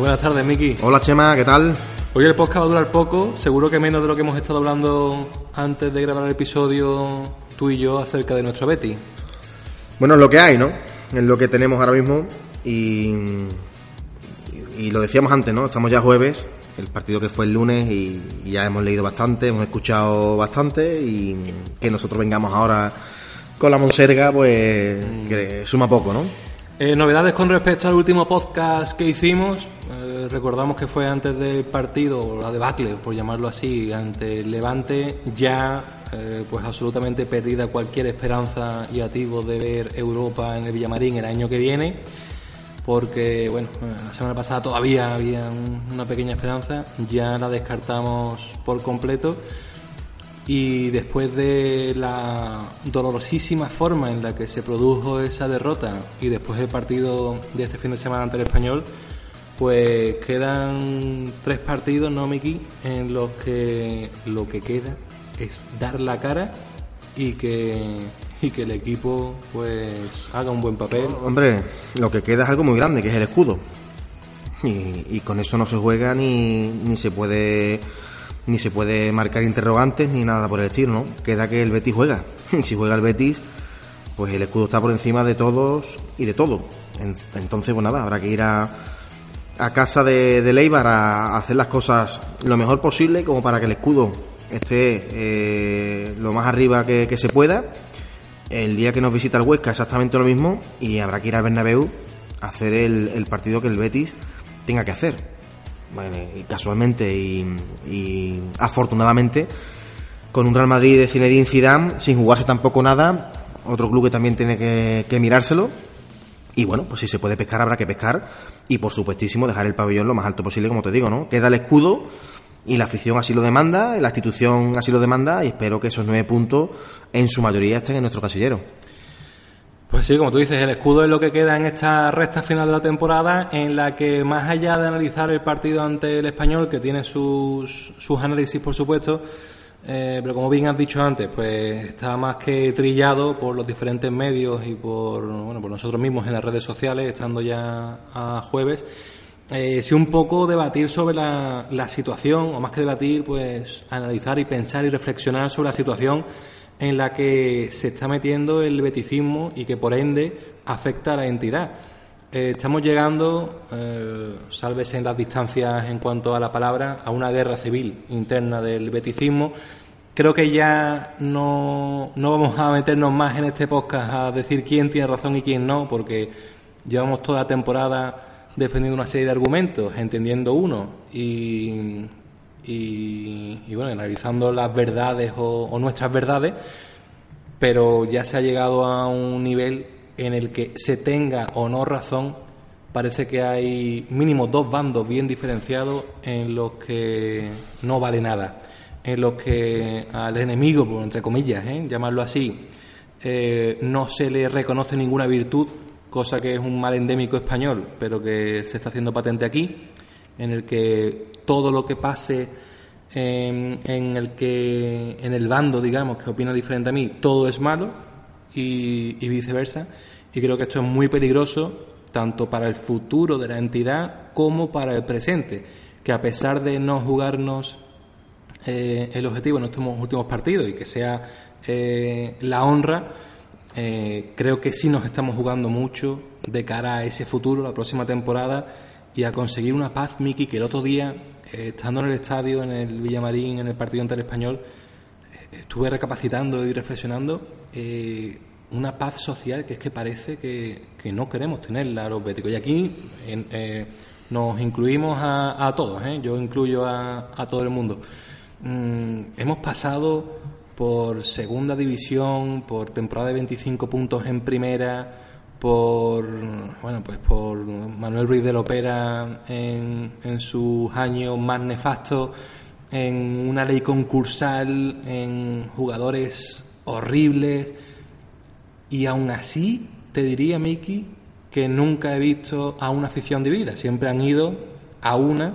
Buenas tardes, Miki. Hola, Chema, ¿qué tal? Hoy el podcast va a durar poco, seguro que menos de lo que hemos estado hablando antes de grabar el episodio tú y yo acerca de nuestro Betty. Bueno, es lo que hay, ¿no? Es lo que tenemos ahora mismo y, y lo decíamos antes, ¿no? Estamos ya jueves, el partido que fue el lunes y, ya hemos leído bastante, hemos escuchado bastante y que nosotros vengamos ahora con la Monserga, pues que suma poco, ¿no? Eh, novedades con respecto al último podcast que hicimos. Eh, recordamos que fue antes del partido, la debacle, por llamarlo así, ante el Levante, ya eh, pues absolutamente perdida cualquier esperanza y activo de ver Europa en el Villamarín el año que viene. Porque, bueno, la semana pasada todavía había una pequeña esperanza, ya la descartamos por completo y después de la dolorosísima forma en la que se produjo esa derrota y después del partido de este fin de semana ante el español, pues quedan tres partidos, ¿no, Miki? En los que lo que queda es dar la cara y que, y que el equipo pues haga un buen papel. Hombre, lo que queda es algo muy grande, que es el escudo. Y, y con eso no se juega ni, ni se puede ni se puede marcar interrogantes ni nada por el estilo, ¿no? Queda que el Betis juega. si juega el Betis, pues el escudo está por encima de todos y de todo. Entonces, pues nada, habrá que ir a, a casa de, de Leibar a hacer las cosas lo mejor posible, como para que el escudo esté eh, lo más arriba que, se pueda. El día que nos visita el Huesca, exactamente lo mismo, y habrá que ir al Bernabéu a hacer el, partido que el Betis tenga que hacer bueno, casualmente y, afortunadamente con un Real Madrid de Zinedine Zidane sin jugarse tampoco nada, otro club que también tiene que, mirárselo. Y bueno, pues si se puede pescar habrá que pescar y por supuestísimo dejar el pabellón lo más alto posible, como te digo, ¿no? Queda el escudo y la afición así lo demanda, la institución así lo demanda y espero que esos nueve puntos en su mayoría estén en nuestro casillero. Pues sí, como tú dices, el escudo es lo que queda en esta recta final de la temporada, en la que más allá de analizar el partido ante el español, que tiene sus, sus análisis, por supuesto, eh, pero como bien has dicho antes, pues está más que trillado por los diferentes medios y por, bueno, por nosotros mismos en las redes sociales, estando ya a jueves. Eh, sí, un poco debatir sobre la, la situación, o más que debatir, pues analizar y pensar y reflexionar sobre la situación en la que se está metiendo el beticismo y que por ende afecta a la entidad. Eh, estamos llegando, eh, sálvese en las distancias en cuanto a la palabra, a una guerra civil interna del beticismo. Creo que ya no, no vamos a meternos más en este podcast a decir quién tiene razón y quién no, porque llevamos toda la temporada defendiendo una serie de argumentos, entendiendo uno y y, bueno, analizando las verdades o, nuestras verdades, pero ya se ha llegado a un nivel en el que se tenga o no razón, parece que hay mínimo dos bandos bien diferenciados en los que no vale nada, en los que al enemigo, entre comillas, ¿eh? llamarlo así, eh, no se le reconoce ninguna virtud, cosa que es un mal endémico español, pero que se está haciendo patente aquí, en el que todo lo que pase en, el que en el bando, digamos, que opina diferente a mí, todo es malo y, viceversa. Y creo que esto es muy peligroso tanto para el futuro de la entidad como para el presente, que a pesar de no jugarnos eh, el objetivo en estos últimos partidos y que sea eh, la honra, eh, creo que sí nos estamos jugando mucho de cara a ese futuro, la próxima temporada, y a conseguir una paz, Miki, que el otro día estando en el estadio, en el Villamarín, en el partido ante el español, estuve recapacitando y reflexionando una paz social que es que parece que, no queremos tenerla los béticos. Y aquí nos incluimos a, todos, yo incluyo a, todo el mundo. Mm, hemos pasado por segunda división, por temporada de 25 puntos en primera, por bueno pues por Manuel Ruiz de Lopera en, en sus años más nefastos en una ley concursal en jugadores horribles y aún así te diría Miki que nunca he visto a una afición dividida siempre han ido a una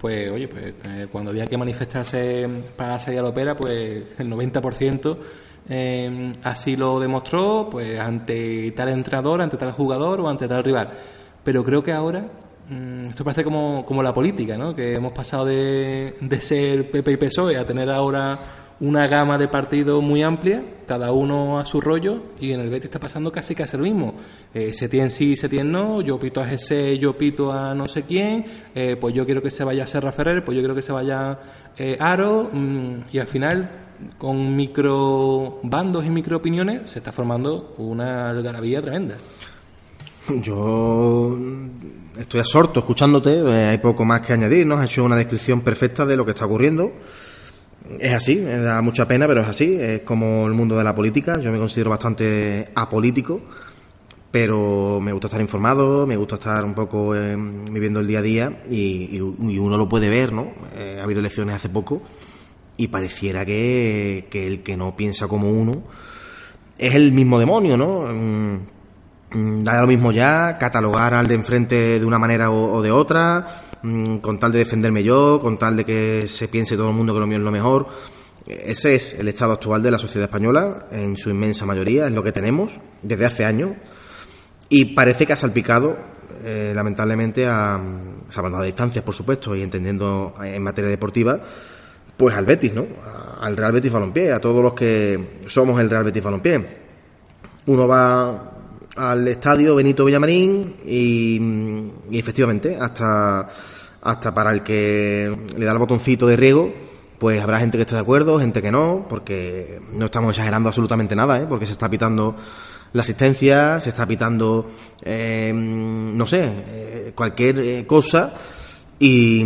pues oye pues eh, cuando había que manifestarse para salir a la ópera pues el 90% eh, así lo demostró pues ante tal entrenador, ante tal jugador o ante tal rival. Pero creo que ahora mm, esto parece como, como la política, ¿no? Que hemos pasado de, de ser PP y PSOE a tener ahora una gama de partidos muy amplia, cada uno a su rollo, y en el Betis está pasando casi casi lo mismo. Eh, tiene sí, se tiene no, yo pito a ese, yo pito a no sé quién, eh, pues yo quiero que se vaya Serra Ferrer, pues yo quiero que se vaya eh, Aro, mm, y al final, con micro bandos y micro opiniones, se está formando una algarabía tremenda. Yo estoy absorto escuchándote, eh, hay poco más que añadir, ¿no? Has hecho una descripción perfecta de lo que está ocurriendo. Es así, me da mucha pena, pero es así. Es como el mundo de la política. Yo me considero bastante apolítico, pero me gusta estar informado, me gusta estar un poco eh, viviendo el día a día y, uno lo puede ver, ¿no? Eh, ha habido elecciones hace poco y pareciera que, que, el que no piensa como uno es el mismo demonio, ¿no? Mm, mm, da lo mismo ya catalogar al de enfrente de una manera o, de otra Mm, con tal de defenderme yo, con tal de que se piense todo el mundo que lo mío es lo mejor. Ese es el estado actual de la sociedad española, en su inmensa mayoría, es lo que tenemos desde hace años. Y parece que ha salpicado, eh, lamentablemente, a, salvando las distancias, por supuesto, y entendiendo en materia deportiva, pues al Betis, ¿no? Al Real Betis Balompié, a todos los que somos el Real Betis Balompié. Uno va al estadio Benito Villamarín y, efectivamente, hasta hasta para el que le da el botoncito de riego, pues habrá gente que esté de acuerdo, gente que no, porque no estamos exagerando absolutamente nada, ¿eh? porque se está pitando la asistencia, se está pitando, eh, no sé, eh, cualquier eh, cosa y,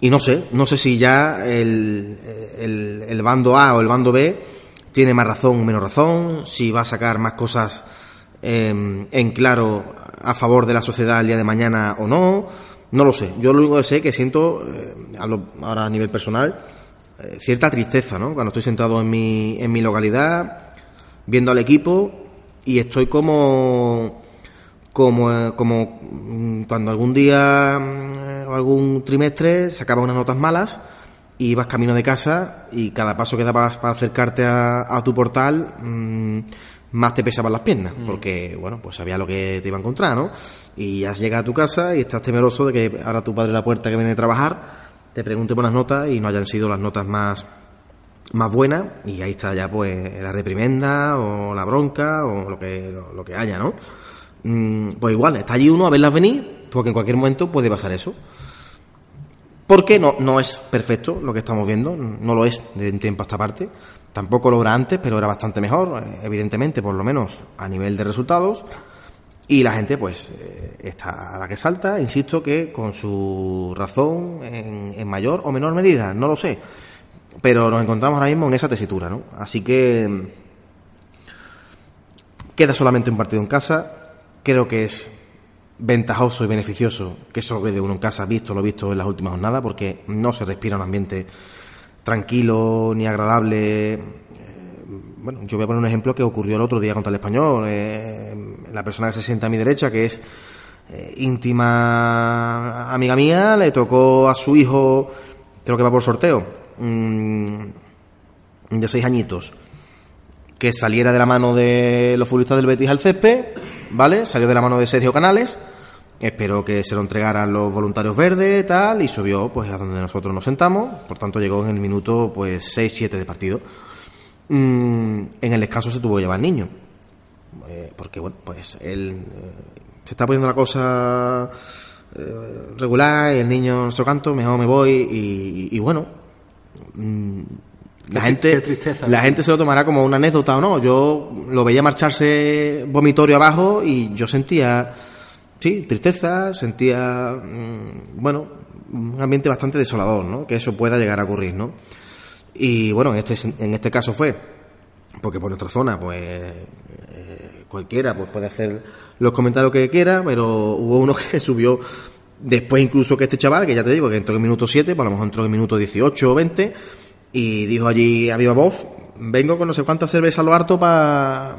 y no sé, no sé si ya el, el bando A o el bando B tiene más razón o menos razón, si va a sacar más cosas en claro a favor de la sociedad el día de mañana o no no lo sé. Yo lo único que sé es que siento, eh, hablo ahora a nivel personal, eh, cierta tristeza, ¿no? Cuando estoy sentado en mi, en mi localidad, viendo al equipo y estoy como como, eh, como mm, cuando algún día mm, o algún trimestre sacabas unas notas malas y vas camino de casa y cada paso que dabas para acercarte a, a tu portal mmm, más te pesaban las piernas, mm. porque, bueno, pues sabía lo que te iba a encontrar, ¿no? Y has llegado a tu casa y estás temeroso de que ahora tu padre la puerta que viene a trabajar te pregunte por las notas y no hayan sido las notas más, más buenas y ahí está ya pues la reprimenda o la bronca o lo que, lo, que haya, ¿no? Mm, pues igual, está allí uno a verlas venir, porque en cualquier momento puede pasar eso. Porque no, no es perfecto lo que estamos viendo, no lo es de un tiempo a esta parte. Tampoco lo era antes, pero era bastante mejor, eh, evidentemente, por lo menos a nivel de resultados. Y la gente, pues, eh, está a la que salta, insisto que con su razón en, mayor o menor medida, no lo sé. Pero nos encontramos ahora mismo en esa tesitura, ¿no? Así que mm, queda solamente un partido en casa. Creo que es ventajoso y beneficioso que eso quede uno en casa, visto lo visto en las últimas jornadas, porque no se respira un ambiente tranquilo ni agradable. Eh, bueno, yo voy a poner un ejemplo que ocurrió el otro día contra el español. Eh, la persona que se sienta a mi derecha, que es eh, íntima amiga mía, le tocó a su hijo, creo que va por sorteo, mm, de seis añitos, que saliera de la mano de los futbolistas del Betis al césped, ¿vale? Salió de la mano de Sergio Canales Esperó que se lo entregaran los voluntarios verdes, tal, y subió pues a donde nosotros nos sentamos. Por tanto, llegó en el minuto pues 6-7 de partido. Mm, en el descanso se tuvo que llevar al niño. Eh, porque, bueno, pues él eh, se está poniendo la cosa eh, regular y el niño no se canto, mejor me voy. Y, bueno, mm, la gente, la gente se lo tomará como una anécdota o no. Yo lo veía marcharse vomitorio abajo y yo sentía sí, tristeza, sentía, mm, bueno, un ambiente bastante desolador, ¿no? Que eso pueda llegar a ocurrir, ¿no? Y bueno, en este, en este caso fue, porque por nuestra zona, pues, eh, cualquiera pues puede hacer los comentarios que quiera, pero hubo uno que subió después incluso que este chaval, que ya te digo que entró en el minuto 7, pues a lo mejor entró en el minuto 18 o 20, y dijo allí a viva voz, vengo con no sé cuántas cervezas lo harto para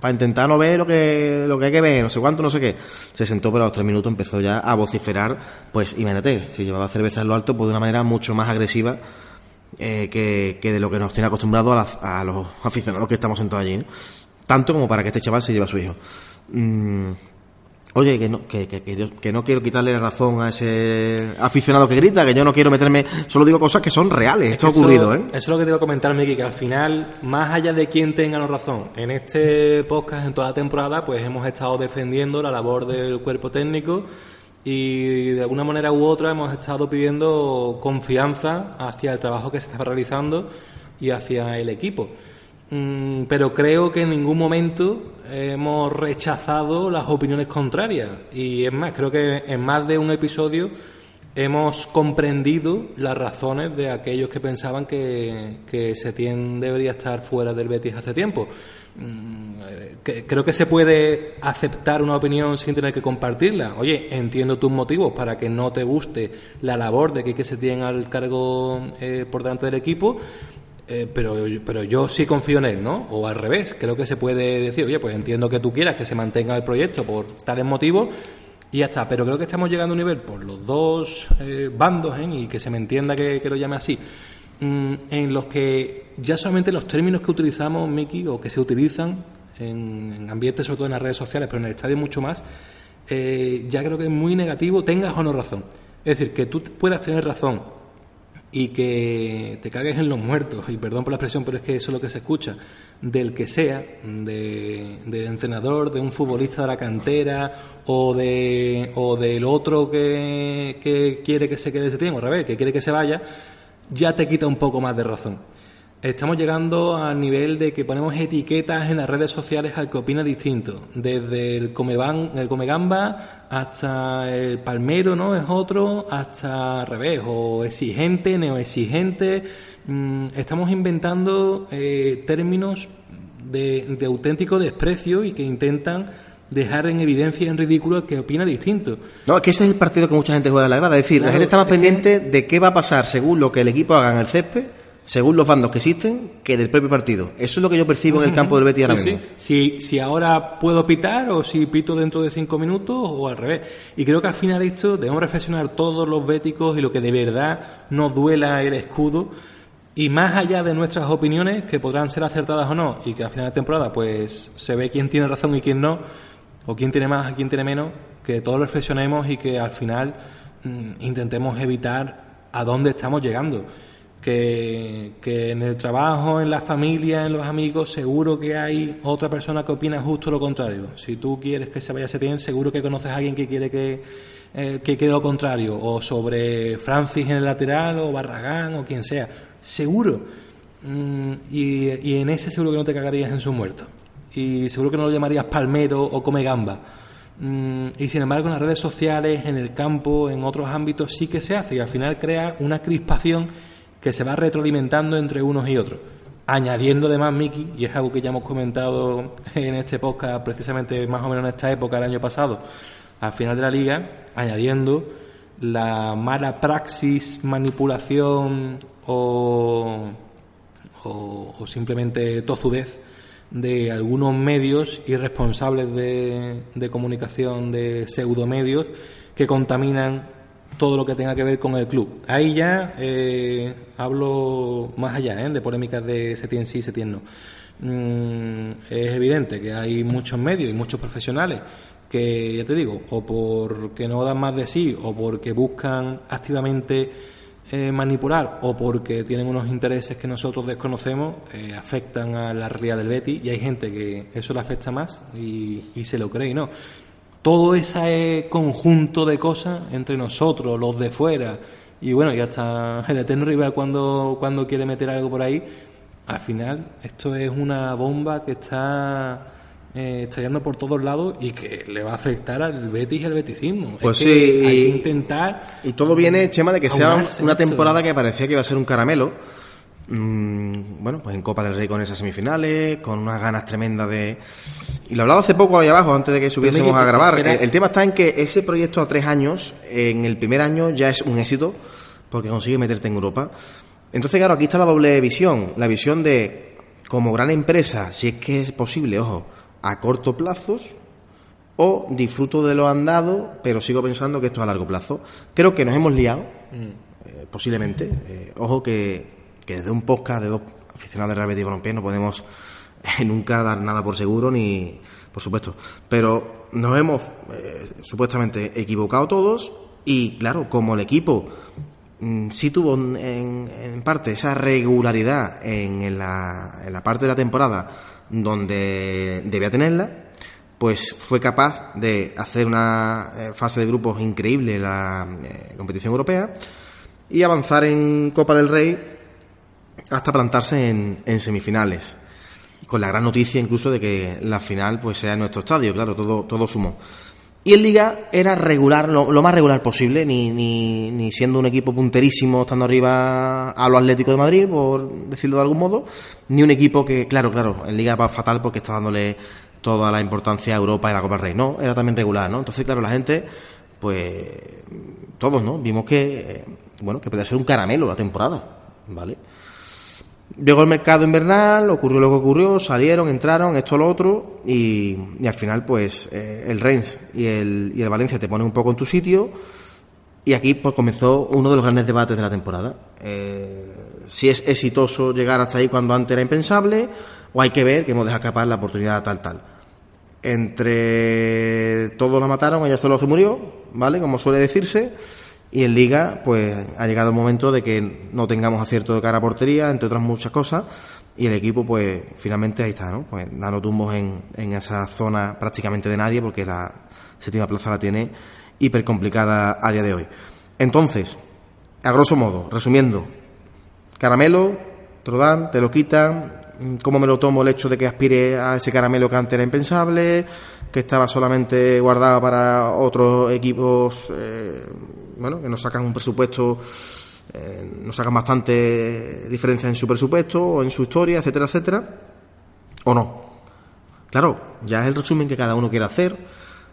para intentar no ver lo que, lo que hay que ver, no sé cuánto, no sé qué. Se sentó, pero a los tres minutos empezó ya a vociferar, pues imagínate, si llevaba cerveza en lo alto, pues de una manera mucho más agresiva eh, que, que, de lo que nos tiene acostumbrado a, a, los aficionados que estamos sentados allí. ¿no? Tanto como para que este chaval se lleve a su hijo. Mm, Oye, que no, que, que, que, yo, que no quiero quitarle la razón a ese aficionado que grita, que yo no quiero meterme, solo digo cosas que son reales, esto ha ocurrido, ¿eh? Eso es lo que te iba a comentar, Miki, que al final, más allá de quién tenga la razón, en este podcast, en toda la temporada, pues hemos estado defendiendo la labor del cuerpo técnico y de alguna manera u otra hemos estado pidiendo confianza hacia el trabajo que se está realizando y hacia el equipo. Mm, pero creo que en ningún momento hemos rechazado las opiniones contrarias. Y es más, creo que en más de un episodio hemos comprendido las razones de aquellos que pensaban que, que Setién debería estar fuera del Betis hace tiempo. Mm, creo que se puede aceptar una opinión sin tener que compartirla. Oye, entiendo tus motivos para que no te guste la labor de que se tiene al cargo eh, por delante del equipo eh, pero, pero yo sí confío en él, ¿no? O al revés, creo que se puede decir, oye, pues entiendo que tú quieras que se mantenga el proyecto por tales motivos y ya está. Pero creo que estamos llegando a un nivel por los dos eh, bandos, ¿eh? y que se me entienda que, que lo llame así, mm, en los que ya solamente los términos que utilizamos, Miki, o que se utilizan en, en ambientes, sobre todo en las redes sociales, pero en el estadio mucho más, eh, ya creo que es muy negativo, tengas o no razón. Es decir, que tú puedas tener razón y que te cagues en los muertos, y perdón por la expresión, pero es que eso es lo que se escucha, del que sea, de, del entrenador, de un futbolista de la cantera o, de, o del otro que, que quiere que se quede ese tiempo, al revés, que quiere que se vaya, ya te quita un poco más de razón. Estamos llegando al nivel de que ponemos etiquetas en las redes sociales al que opina distinto. Desde el, Comeban, el Comegamba hasta el Palmero, ¿no? Es otro, hasta al revés, o exigente, neoexigente. Mm, estamos inventando eh, términos de, de, auténtico desprecio y que intentan dejar en evidencia y en ridículo al que opina distinto. No, es que ese es el partido que mucha gente juega a la grada. Es decir, claro, la gente está más pendiente que... de qué va a pasar según lo que el equipo haga en el césped según los bandos que existen, que del propio partido. Eso es lo que yo percibo en el campo del Betis ahora sí, mismo. Sí. Si, si ahora puedo pitar o si pito dentro de cinco minutos o al revés. Y creo que al final esto debemos reflexionar todos los béticos y lo que de verdad nos duela el escudo. Y más allá de nuestras opiniones, que podrán ser acertadas o no, y que al final de temporada pues se ve quién tiene razón y quién no, o quién tiene más y quién tiene menos, que todos reflexionemos y que al final mmm, intentemos evitar a dónde estamos llegando que, en el trabajo, en la familia, en los amigos, seguro que hay otra persona que opina justo lo contrario. Si tú quieres que se vaya a Setién, seguro que conoces a alguien que quiere que, eh, que quede lo contrario. O sobre Francis en el lateral, o Barragán, o quien sea. Seguro. Mm, y, y, en ese seguro que no te cagarías en su muerto. Y seguro que no lo llamarías palmero o come gamba. Mm, y sin embargo, en las redes sociales, en el campo, en otros ámbitos, sí que se hace. Y al final crea una crispación que se va retroalimentando entre unos y otros. Añadiendo además, Miki, y es algo que ya hemos comentado en este podcast precisamente más o menos en esta época, el año pasado, al final de la liga, añadiendo la mala praxis, manipulación o, o, o simplemente tozudez de algunos medios irresponsables de, de comunicación, de pseudomedios, que contaminan todo lo que tenga que ver con el club. Ahí ya eh, hablo más allá ¿eh? de polémicas de Setién sí, Setién no. Mm, es evidente que hay muchos medios y muchos profesionales que, ya te digo, o porque no dan más de sí, o porque buscan activamente eh, manipular, o porque tienen unos intereses que nosotros desconocemos, eh, afectan a la realidad del Betty, y hay gente que eso le afecta más y, y se lo cree y no todo ese conjunto de cosas entre nosotros, los de fuera, y bueno, y hasta el eterno rival cuando, cuando quiere meter algo por ahí, al final esto es una bomba que está eh, estallando por todos lados y que le va a afectar al Betis y al beticismo. Pues es sí, que hay y, que intentar. Y todo viene, Chema, de que sea una temporada que parecía que iba a ser un caramelo bueno, pues en Copa del Rey con esas semifinales, con unas ganas tremendas de... Y lo hablaba hace poco ahí abajo, antes de que subiésemos a grabar. El, el tema está en que ese proyecto a tres años, en el primer año ya es un éxito, porque consigue meterte en Europa. Entonces, claro, aquí está la doble visión. La visión de, como gran empresa, si es que es posible, ojo, a corto plazo, o disfruto de lo andado, pero sigo pensando que esto es a largo plazo. Creo que nos hemos liado, eh, posiblemente. Eh, ojo que, que desde un podcast de dos aficionados de Real Betis Balompié no podemos eh, nunca dar nada por seguro ni por supuesto. Pero nos hemos eh, supuestamente equivocado todos y claro como el equipo mm, sí tuvo en, parte esa regularidad en, en la, en la parte de la temporada donde debía tenerla pues fue capaz de hacer una eh, fase de grupos increíble la competición europea y avanzar en Copa del Rey hasta plantarse en, en semifinales. Con la gran noticia incluso de que la final pues sea en nuestro estadio, claro, todo, todo sumó. Y en Liga era regular, lo, lo más regular posible, ni, ni, ni, siendo un equipo punterísimo, estando arriba a lo Atlético de Madrid, por decirlo de algún modo, ni un equipo que, claro, claro, en Liga va fatal porque está dándole toda la importancia a Europa y la Copa del Rey. No, era también regular, ¿no? Entonces, claro, la gente, pues, todos, ¿no? Vimos que, bueno, que podía ser un caramelo la temporada, ¿vale? Llegó el mercado invernal, ocurrió lo que ocurrió, salieron, entraron, esto, lo otro, y, al final, pues, eh, el el, y el Valencia te ponen un poco en tu sitio, y aquí, pues, comenzó uno de los grandes debates de la temporada. Eh, si es exitoso llegar hasta ahí cuando antes era impensable, o hay que ver que hemos dejado escapar la oportunidad tal, tal. Entre todos la mataron, ella solo se murió, ¿vale? Como suele decirse. Y en Liga, pues ha llegado el momento de que no tengamos acierto de cara a portería, entre otras muchas cosas. Y el equipo, pues finalmente ahí está, ¿no? Pues dando tumbos en, en esa zona prácticamente de nadie, porque la séptima plaza la tiene hiper complicada a día de hoy. Entonces, a grosso modo, resumiendo, caramelo, Trodán, te lo quitan, cómo me lo tomo el hecho de que aspire a ese caramelo que antes era impensable, que estaba solamente guardado para otros equipos, eh, bueno, que nos sacan un presupuesto, eh, nos sacan bastante diferencia en su presupuesto o en su historia, etcétera, etcétera, o no. Claro, ya es el resumen que cada uno quiere hacer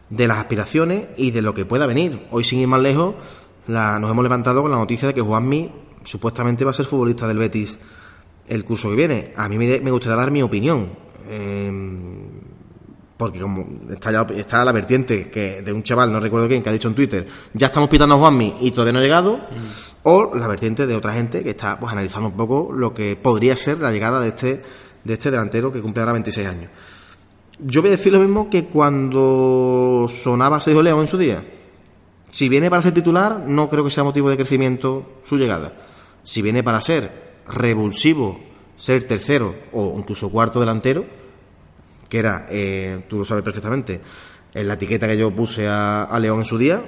de las aspiraciones y de lo que pueda venir. Hoy, sin ir más lejos, la, nos hemos levantado con la noticia de que Juanmi supuestamente va a ser futbolista del Betis el curso que viene. A mí me, me gustaría dar mi opinión. Eh, porque como está, ya, está la vertiente que de un chaval, no recuerdo quién, que ha dicho en Twitter, ya estamos pitando a Juanmi y todavía no ha llegado, mm. o la vertiente de otra gente que está pues analizando un poco lo que podría ser la llegada de este, de este delantero que cumple ahora 26 años. Yo voy a decir lo mismo que cuando sonaba Sergio León en su día. Si viene para ser titular, no creo que sea motivo de crecimiento su llegada. Si viene para ser revulsivo ser tercero o incluso cuarto delantero, que era, eh, tú lo sabes perfectamente, en la etiqueta que yo puse a, León en su día.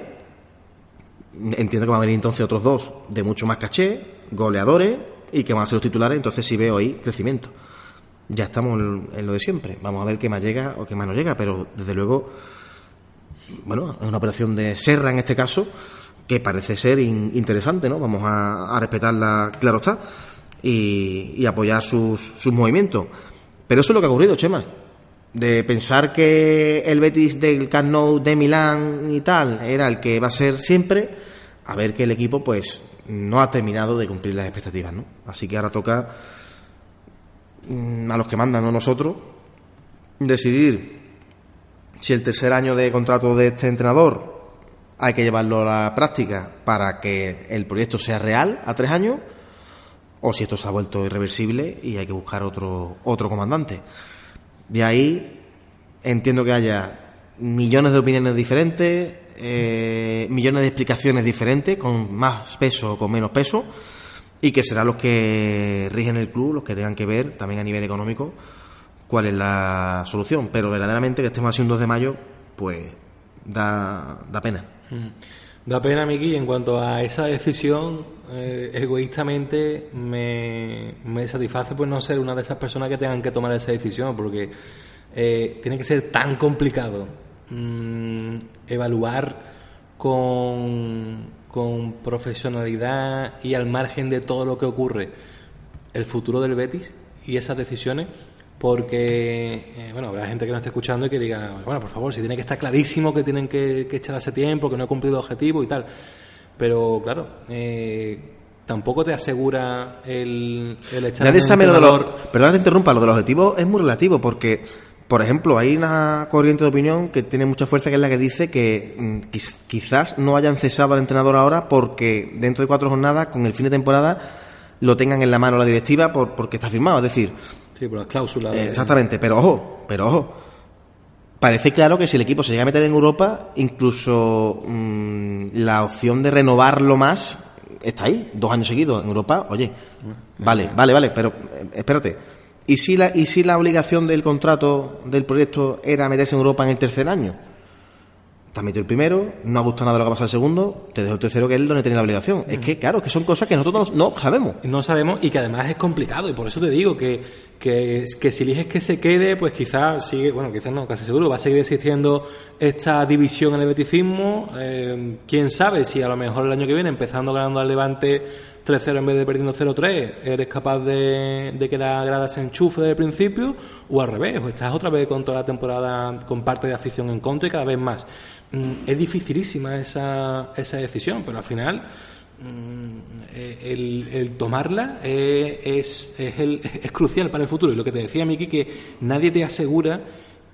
Entiendo que van a venir entonces otros dos de mucho más caché, goleadores, y que van a ser los titulares, entonces sí veo ahí crecimiento. Ya estamos en, lo de siempre. Vamos a ver qué más llega o qué más no llega, pero desde luego, bueno, es una operación de Serra en este caso, que parece ser in, interesante, ¿no? Vamos a, a respetarla, claro está y, y apoyar sus, sus, movimientos. Pero eso es lo que ha ocurrido, Chema. De pensar que el Betis del Camp de Milán y tal era el que va a ser siempre, a ver que el equipo pues no ha terminado de cumplir las expectativas, ¿no? Así que ahora toca mm, a los que mandan, no nosotros, decidir si el tercer año de contrato de este entrenador hay que llevarlo a la práctica para que el proyecto sea real a tres años o si esto se ha vuelto irreversible y hay que buscar otro, otro comandante. De ahí entiendo que haya millones de opiniones diferentes, eh, millones de explicaciones diferentes, con más peso o con menos peso, y que serán los que rigen el club, los que tengan que ver también a nivel económico cuál es la solución. Pero verdaderamente que estemos así un 2 de mayo, pues da, da pena. Mm. Da pena, Miki, en cuanto a esa decisión, eh, egoístamente me, me, satisface pues no ser una de esas personas que tengan que tomar esa decisión, porque eh, tiene que ser tan complicado mmm, evaluar con, con profesionalidad y al margen de todo lo que ocurre el futuro del Betis y esas decisiones porque, eh, bueno, habrá gente que no esté escuchando y que diga, bueno, por favor, si tiene que estar clarísimo que tienen que, echar ese tiempo, que no he cumplido el objetivo y tal. Pero, claro, eh, tampoco te asegura el, el echar Nadie sabe lo de los, Perdón que interrumpa, lo de los objetivos es muy relativo porque, por ejemplo, hay una corriente de opinión que tiene mucha fuerza que es la que dice que mm, quizás no hayan cesado al entrenador ahora porque dentro de cuatro jornadas, con el fin de temporada, lo tengan en la mano la directiva por, porque está firmado. Es decir, Sí, por las cláusulas. Exactamente, pero ojo, pero ojo. Parece claro que si el equipo se llega a meter en Europa, incluso mm, la opción de renovarlo más está ahí, dos años seguidos en Europa. Oye, vale, vale, vale, pero eh, espérate. ¿Y si, la, ¿Y si la obligación del contrato del proyecto era meterse en Europa en el tercer año? Te has metido el primero, no ha gustado nada lo que ha pasado el segundo, te dejo el tercero que es donde tiene la obligación. Es que, claro, que son cosas que nosotros no, sabemos. No sabemos y que además es complicado y por eso te digo que, que, si eliges que se quede, pues quizás sigue, bueno, quizás no, casi seguro, va a seguir existiendo esta división en el beticismo. Eh, Quién sabe si a lo mejor el año que viene, empezando ganando al Levante 3-0 en vez de perdiendo 0-3, eres capaz de, de, que la grada se enchufe desde el principio, o al revés, o estás otra vez con toda la temporada con parte de afición en contra y cada vez más. Mm, es dificilísima esa, esa decisión, pero al final mm, eh, el, tomarla es, es, el, es, crucial para el futuro. Y lo que te decía, Miki, que nadie te asegura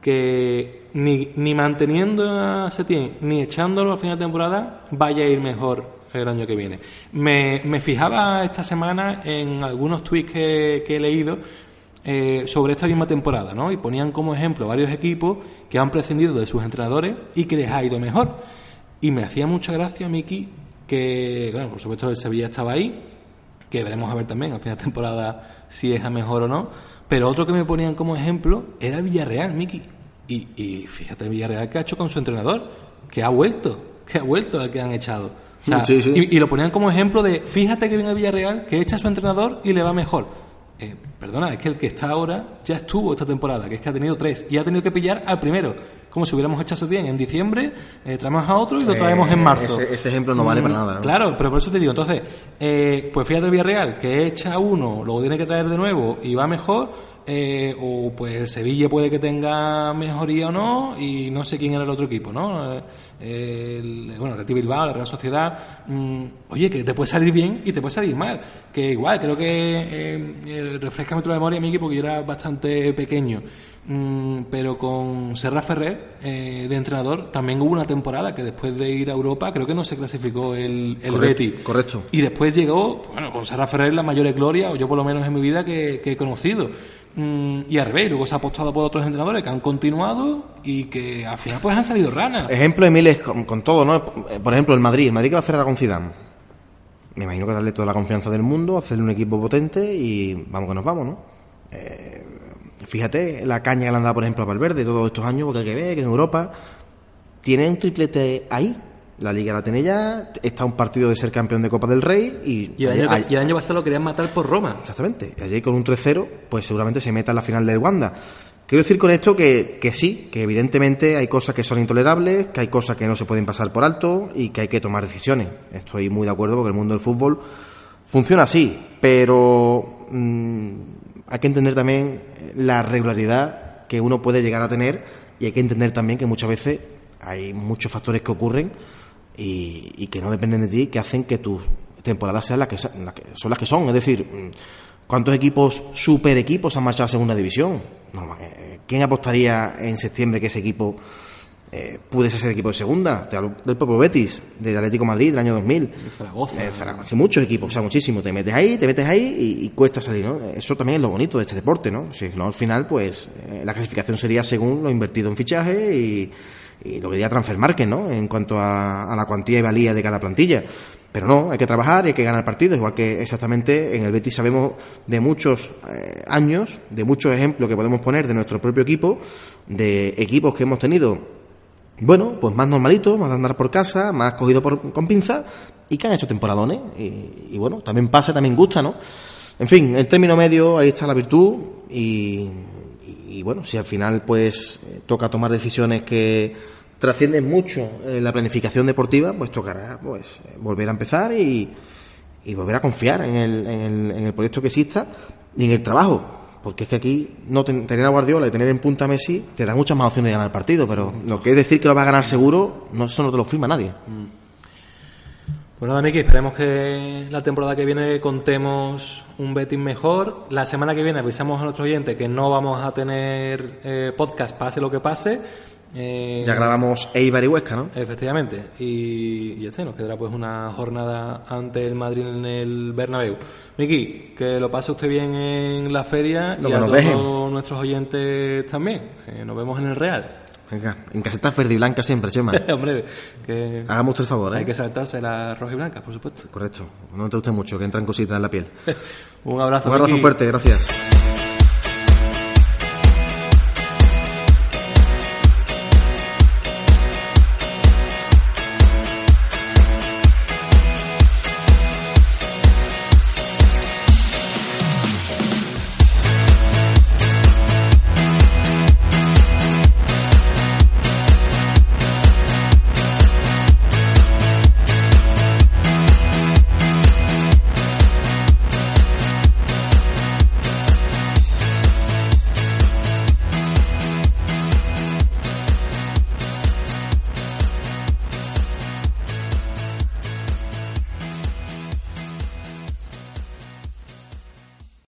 que ni, ni manteniendo a Setién ni echándolo a final de temporada vaya a ir mejor el año que viene. Me, me fijaba esta semana en algunos tweets que, que he leído eh, sobre esta misma temporada, ¿no? Y ponían como ejemplo varios equipos que han prescindido de sus entrenadores y que les ha ido mejor. Y me hacía mucha gracia, Miki, que, bueno, por supuesto el Sevilla estaba ahí, que veremos a ver también al final de temporada si es a mejor o no. Pero otro que me ponían como ejemplo era el Villarreal, Miki. Y, y fíjate el Villarreal que ha hecho con su entrenador, que ha vuelto, que ha vuelto al que han echado. Y, y, lo ponían como ejemplo de, fíjate que viene el Villarreal, que echa a su entrenador y le va mejor. Eh, perdona, es que el que está ahora ya estuvo esta temporada, que es que ha tenido tres y ha tenido que pillar al primero. Como si hubiéramos hecho bien en diciembre, eh, traemos a otro y lo traemos en marzo. Ese, ejemplo no vale para nada. Claro, pero por eso te digo, entonces, eh, pues fíjate el Villarreal, que echa uno, luego tiene que traer de nuevo y va mejor, eh, o pues el Sevilla puede que tenga mejoría o no, y no sé quién era el otro equipo, ¿no? Eh, el, bueno, el Bilbao, la Real Sociedad, mm, oye, que te puede salir bien y te puede salir mal, que igual, creo que eh, eh refresca tu memoria, Miki, porque yo era bastante pequeño, mm, pero con Serra Ferrer, de entrenador, también hubo una temporada que después de ir a Europa, creo que no se clasificó el, el correcto, Correcto. Y después llegó, bueno, con Serra Ferrer la mayores gloria, o yo por lo menos en mi vida, que he conocido. Mm, y al revés, luego se ha apostado por otros entrenadores que han continuado y que al final pues han salido ranas. Ejemplo de miles con, todo, ¿no? Por ejemplo, el Madrid, el Madrid que va a hacer con Zidane. Me imagino que darle toda la confianza del mundo, hacerle un equipo potente y vamos que nos vamos, ¿no? Eh, fíjate la caña que le han dado, por ejemplo, a Valverde todos estos años, porque hay que ver que en Europa tiene un triplete ahí, la liga la tiene ya, está un partido de ser campeón de Copa del Rey y... Y el, año, pasado lo querían matar por Roma. Exactamente. Y allí con un 3-0, pues seguramente se meta en la final del Wanda. Quiero decir con esto que, que sí, que evidentemente hay cosas que son intolerables, que hay cosas que no se pueden pasar por alto y que hay que tomar decisiones. Estoy muy de acuerdo porque el mundo del fútbol funciona así, pero mm, hay que entender también la regularidad que uno puede llegar a tener y hay que entender también que muchas veces hay muchos factores que ocurren y, que no dependen de ti, que hacen que tus temporadas sean las que, son las que son. Es decir, mm, ¿cuántos equipos, super equipos, han marchado a segunda división? Eh, ¿Quién apostaría en septiembre que ese equipo eh, pudiese ser equipo de segunda? del propio Betis, del Atlético Madrid del año 2000. De Zaragoza. Zaragoza. Muchos equipos, o sea, muchísimo. Te metes ahí, te metes ahí y, cuesta salir, ¿no? Eso también es lo bonito de este deporte, ¿no? Si no, al final, pues, eh, la clasificación sería según lo invertido en fichaje y y lo que diría transfer market, ¿no? En cuanto a, la cuantía y valía de cada plantilla. Pero no, hay que trabajar y hay que ganar partidos, igual que exactamente en el Betis sabemos de muchos eh, años, de muchos ejemplos que podemos poner de nuestro propio equipo, de equipos que hemos tenido, bueno, pues más normalitos, más de andar por casa, más cogido por, con pinza y que han hecho temporadones. Y, bueno, también pasa, también gusta, ¿no? En fin, el término medio, ahí está la virtud y, y bueno, si al final pues eh, toca tomar decisiones que trascienden mucho la planificación deportiva, pues tocará pues volver a empezar y, y volver a confiar en el, en el, en el proyecto que exista y en el trabajo. Porque es que aquí no ten- tener a Guardiola y tener en punta a Messi te da muchas más opciones de ganar el partido, pero lo que es decir que lo va a ganar seguro, no, eso no te lo firma nadie. Pues nada, Miki, esperemos que la temporada que viene contemos un Betis mejor. La semana que viene avisamos a nuestros oyentes que no vamos a tener eh, podcast, pase lo que pase. Eh, Ya grabamos Eibar y Huesca, ¿no? Efectivamente. Y, y ya está, nos quedará pues una jornada ante el Madrid en el Bernabéu. Miki, que lo pase usted bien en la feria Lo y a todos dejen. nuestros oyentes también. Eh, nos vemos en el Real. Venga, en caseta verde y blanca siempre, Chema. Hombre, que Hagamos usted el favor, ¿eh? hay que saltarse las rojas y blancas, por supuesto. Correcto. No te guste mucho, que entran cositas en la piel. Un abrazo. Un abrazo Miki. fuerte, gracias.